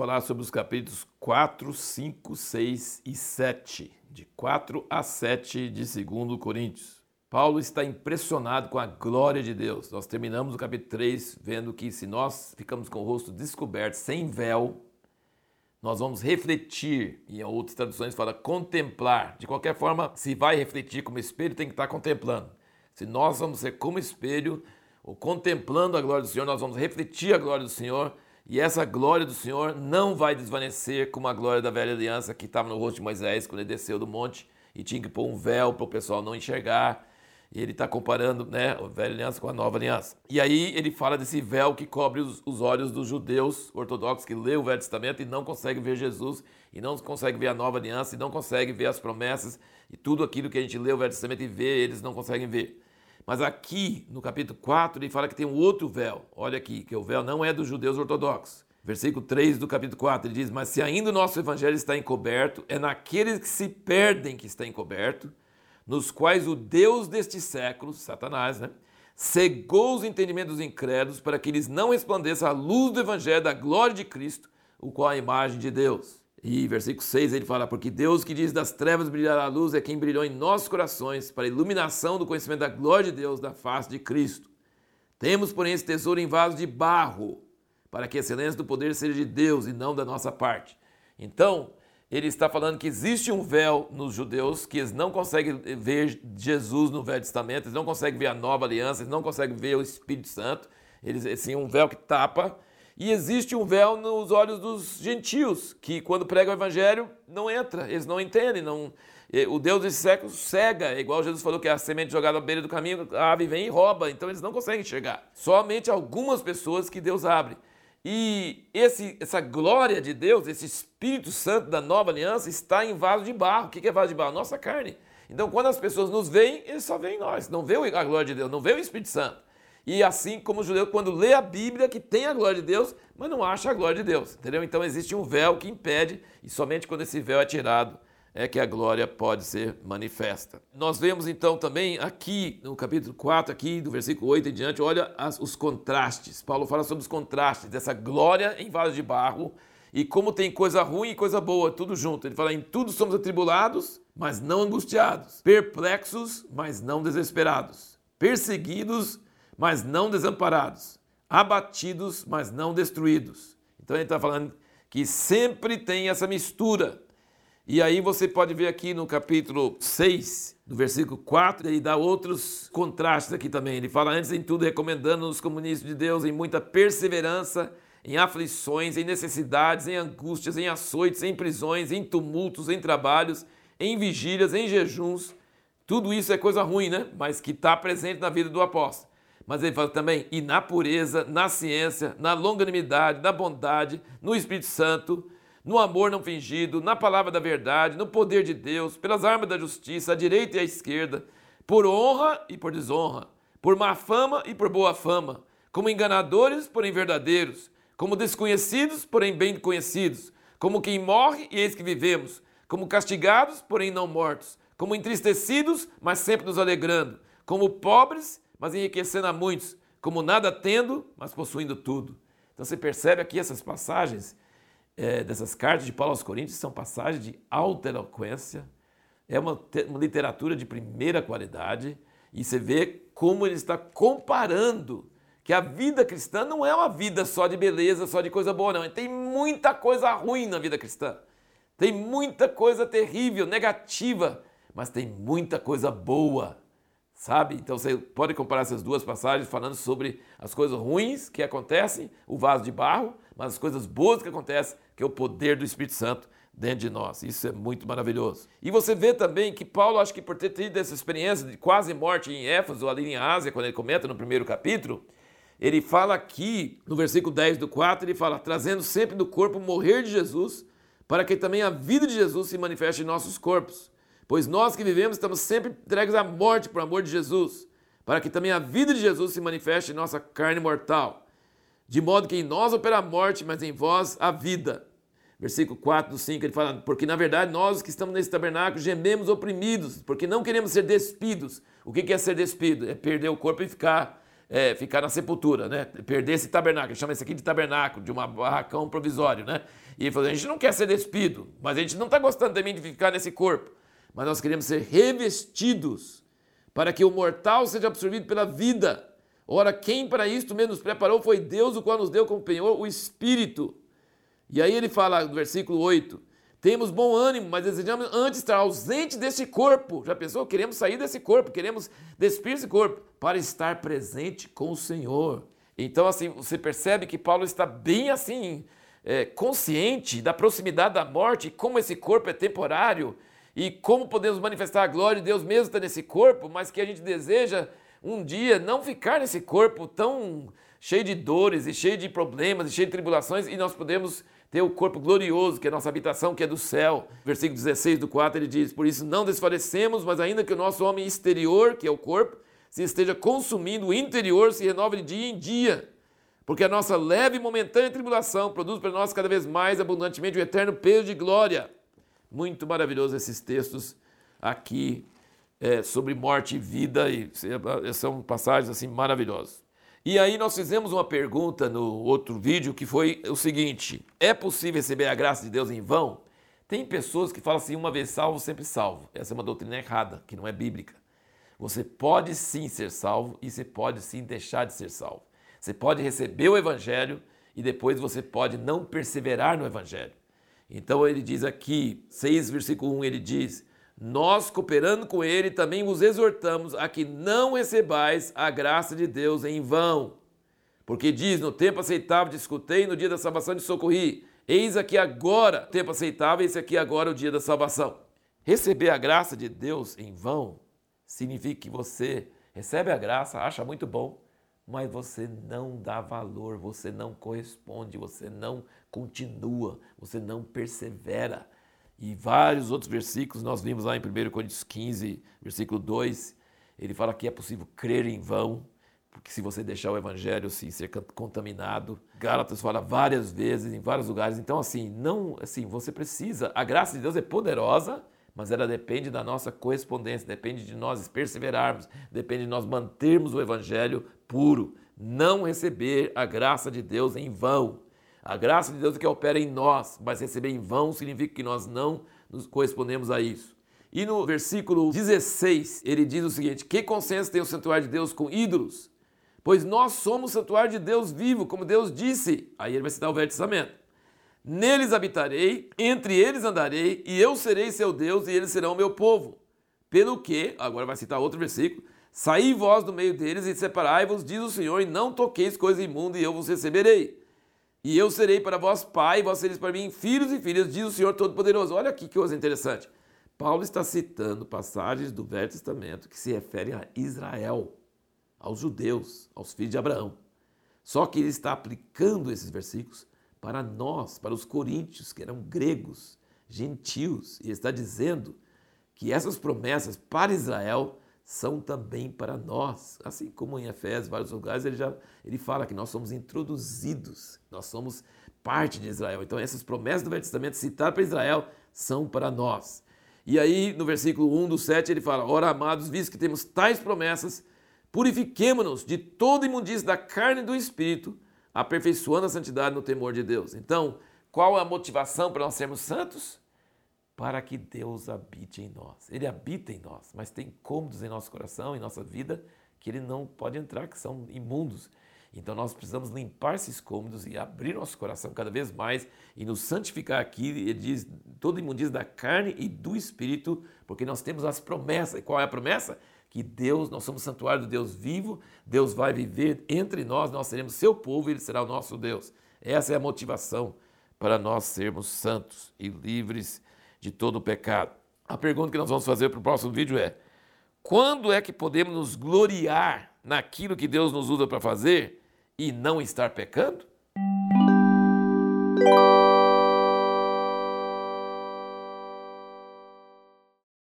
falar sobre os capítulos 4, 5, 6 e 7, de 4 a 7 de 2 Coríntios. Paulo está impressionado com a glória de Deus. Nós terminamos o capítulo 3 vendo que se nós ficamos com o rosto descoberto, sem véu, nós vamos refletir, e em outras traduções fala contemplar. De qualquer forma, se vai refletir como espelho, tem que estar contemplando. Se nós vamos ser como espelho, ou contemplando a glória do Senhor, nós vamos refletir a glória do Senhor, e essa glória do Senhor não vai desvanecer como a glória da velha aliança que estava no rosto de Moisés quando ele desceu do monte e tinha que pôr um véu para o pessoal não enxergar. E ele está comparando né, a velha aliança com a nova aliança. E aí ele fala desse véu que cobre os, os, olhos dos judeus ortodoxos que lê o Velho Testamento e não consegue ver Jesus, e não consegue ver a nova aliança, e não consegue ver as promessas, e tudo aquilo que a gente lê o Velho Testamento e vê, eles não conseguem ver. Mas aqui, no capítulo 4, ele fala que tem um outro véu. Olha aqui, que o véu não é dos judeus ortodoxos. Versículo 3 do capítulo 4, ele diz: Mas se ainda o nosso evangelho está encoberto, é naqueles que se perdem que está encoberto nos quais o Deus deste século, Satanás, né, cegou os entendimentos dos incrédulos para que eles não resplandeça a luz do evangelho da glória de Cristo, o qual é a imagem de Deus. E versículo 6 ele fala: Porque Deus que diz das trevas brilhará a luz é quem brilhou em nossos corações para a iluminação do conhecimento da glória de Deus, da face de Cristo. Temos, porém, esse tesouro em vaso de barro, para que a excelência do poder seja de Deus e não da nossa parte. Então, ele está falando que existe um véu nos judeus que eles não conseguem ver Jesus no Velho Testamento, eles não conseguem ver a nova aliança, eles não conseguem ver o Espírito Santo, eles assim um véu que tapa. E existe um véu nos olhos dos gentios, que quando pregam o evangelho não entra, eles não entendem, não o Deus desse século cega, é igual Jesus falou que a semente jogada à beira do caminho, a ave vem e rouba, então eles não conseguem enxergar. Somente algumas pessoas que Deus abre. E esse, essa glória de Deus, esse Espírito Santo da nova aliança, está em vaso de barro. O que é vaso de barro? Nossa carne. Então, quando as pessoas nos veem, eles só veem nós, não vê a glória de Deus, não vê o Espírito Santo. E assim como o judeu, quando lê a Bíblia, que tem a glória de Deus, mas não acha a glória de Deus, entendeu? Então existe um véu que impede, e somente quando esse véu é tirado, é que a glória pode ser manifesta. Nós vemos então também aqui no capítulo 4, aqui do versículo 8 em diante, olha as, os contrastes. Paulo fala sobre os contrastes dessa glória em vaso de barro e como tem coisa ruim e coisa boa, tudo junto. Ele fala: em tudo somos atribulados, mas não angustiados, perplexos, mas não desesperados, perseguidos, mas não desamparados, abatidos, mas não destruídos. Então ele está falando que sempre tem essa mistura e aí você pode ver aqui no capítulo 6, no versículo 4, ele dá outros contrastes aqui também. Ele fala antes em tudo recomendando os comunistas de Deus em muita perseverança, em aflições, em necessidades, em angústias, em açoites, em prisões, em tumultos, em trabalhos, em vigílias, em jejuns. Tudo isso é coisa ruim, né? Mas que está presente na vida do apóstolo. Mas ele fala também, e na pureza, na ciência, na longanimidade, na bondade, no Espírito Santo, no amor não fingido, na palavra da verdade, no poder de Deus, pelas armas da justiça, à direita e à esquerda, por honra e por desonra, por má fama e por boa fama, como enganadores, porém verdadeiros, como desconhecidos, porém bem conhecidos, como quem morre e eis que vivemos, como castigados, porém não mortos, como entristecidos, mas sempre nos alegrando, como pobres, mas enriquecendo a muitos, como nada tendo, mas possuindo tudo. Então você percebe aqui essas passagens é, dessas cartas de Paulo aos Coríntios são passagens de alta eloquência, é uma, uma literatura de primeira qualidade, e você vê como ele está comparando que a vida cristã não é uma vida só de beleza, só de coisa boa, não. Tem muita coisa ruim na vida cristã. Tem muita coisa terrível, negativa, mas tem muita coisa boa, sabe? Então você pode comparar essas duas passagens falando sobre as coisas ruins que acontecem, o vaso de barro, mas as coisas boas que acontecem, que é o poder do Espírito Santo dentro de nós. Isso é muito maravilhoso. E você vê também que Paulo, acho que por ter tido essa experiência de quase morte em Éfeso, ali em Ásia, quando ele comenta no primeiro capítulo, ele fala aqui, no versículo 10 do 4, ele fala, trazendo sempre do corpo morrer de Jesus, para que também a vida de Jesus se manifeste em nossos corpos. Pois nós que vivemos estamos sempre entregues à morte por amor de Jesus, para que também a vida de Jesus se manifeste em nossa carne mortal. De modo que em nós opera a morte, mas em vós a vida versículo 4 do 5, ele fala: Porque na verdade nós que estamos nesse tabernáculo gememos oprimidos, porque não queremos ser despidos. O que é ser despido? É perder o corpo e ficar, é, ficar na sepultura, né? Perder esse tabernáculo, chama isso aqui de tabernáculo, de um barracão provisório, né? E ele falou: a gente não quer ser despido, mas a gente não está gostando também de ficar nesse corpo. Mas nós queremos ser revestidos para que o mortal seja absorvido pela vida. Ora, quem para isto mesmo nos preparou foi Deus, o qual nos deu como penhor o Espírito. E aí ele fala no versículo 8: temos bom ânimo, mas desejamos antes estar ausente desse corpo. Já pensou? Queremos sair desse corpo, queremos despir esse corpo para estar presente com o Senhor. Então, assim, você percebe que Paulo está bem assim, é, consciente da proximidade da morte, como esse corpo é temporário e como podemos manifestar a glória de Deus mesmo está nesse corpo, mas que a gente deseja um dia não ficar nesse corpo tão cheio de dores e cheio de problemas e cheio de tribulações e nós podemos ter o corpo glorioso, que é a nossa habitação, que é do céu. Versículo 16 do 4 ele diz: Por isso não desfalecemos, mas ainda que o nosso homem exterior, que é o corpo, se esteja consumindo, o interior se renova de dia em dia. Porque a nossa leve e momentânea tribulação produz para nós cada vez mais abundantemente o eterno peso de glória. Muito maravilhoso esses textos aqui é, sobre morte e vida, e são passagens assim maravilhosas. E aí nós fizemos uma pergunta no outro vídeo que foi o seguinte: é possível receber a graça de Deus em vão? Tem pessoas que falam assim, uma vez salvo, sempre salvo. Essa é uma doutrina errada, que não é bíblica. Você pode sim ser salvo e você pode sim deixar de ser salvo. Você pode receber o evangelho e depois você pode não perseverar no evangelho. Então ele diz aqui, 6 versículo 1, ele diz: nós, cooperando com ele, também vos exortamos a que não recebais a graça de Deus em vão. Porque diz: No tempo aceitável discutei, no dia da salvação de socorri. Eis aqui agora, tempo aceitável, esse aqui agora o dia da salvação. Receber a graça de Deus em vão significa que você recebe a graça, acha muito bom, mas você não dá valor, você não corresponde, você não continua, você não persevera. E vários outros versículos, nós vimos lá em 1 Coríntios 15, versículo 2, ele fala que é possível crer em vão, porque se você deixar o evangelho assim, ser contaminado, Gálatas fala várias vezes, em vários lugares, então assim, não, assim, você precisa, a graça de Deus é poderosa, mas ela depende da nossa correspondência, depende de nós perseverarmos, depende de nós mantermos o evangelho puro, não receber a graça de Deus em vão. A graça de Deus é que opera em nós, mas receber em vão significa que nós não nos correspondemos a isso. E no versículo 16, ele diz o seguinte: Que consenso tem o santuário de Deus com ídolos? Pois nós somos o santuário de Deus vivo, como Deus disse. Aí ele vai citar o Velho Testamento. Neles habitarei, entre eles andarei, e eu serei seu Deus, e eles serão meu povo. Pelo que, agora vai citar outro versículo, saí vós do meio deles e separai-vos, diz o Senhor, e não toqueis coisa imunda, e eu vos receberei. E eu serei para vós pai, e vós sereis para mim filhos e filhas, diz o Senhor Todo-Poderoso. Olha aqui que coisa interessante. Paulo está citando passagens do Velho Testamento que se referem a Israel, aos judeus, aos filhos de Abraão. Só que ele está aplicando esses versículos para nós, para os coríntios, que eram gregos, gentios, e está dizendo que essas promessas para Israel são também para nós. Assim como em Efésios, vários lugares, ele já ele fala que nós somos introduzidos, nós somos parte de Israel. Então essas promessas do Velho Testamento citadas para Israel são para nós. E aí, no versículo 1 do 7, ele fala: Ora, amados, visto que temos tais promessas, purifiquemo-nos de toda imundícia da carne e do espírito, aperfeiçoando a santidade no temor de Deus. Então, qual é a motivação para nós sermos santos? Para que Deus habite em nós. Ele habita em nós, mas tem cômodos em nosso coração, em nossa vida, que ele não pode entrar, que são imundos. Então nós precisamos limpar esses cômodos e abrir nosso coração cada vez mais e nos santificar aqui. Ele diz todo imundício da carne e do espírito, porque nós temos as promessas. E qual é a promessa? Que Deus, nós somos santuário do Deus vivo, Deus vai viver entre nós, nós seremos seu povo e ele será o nosso Deus. Essa é a motivação para nós sermos santos e livres de todo o pecado. A pergunta que nós vamos fazer para o próximo vídeo é: quando é que podemos nos gloriar naquilo que Deus nos usa para fazer e não estar pecando?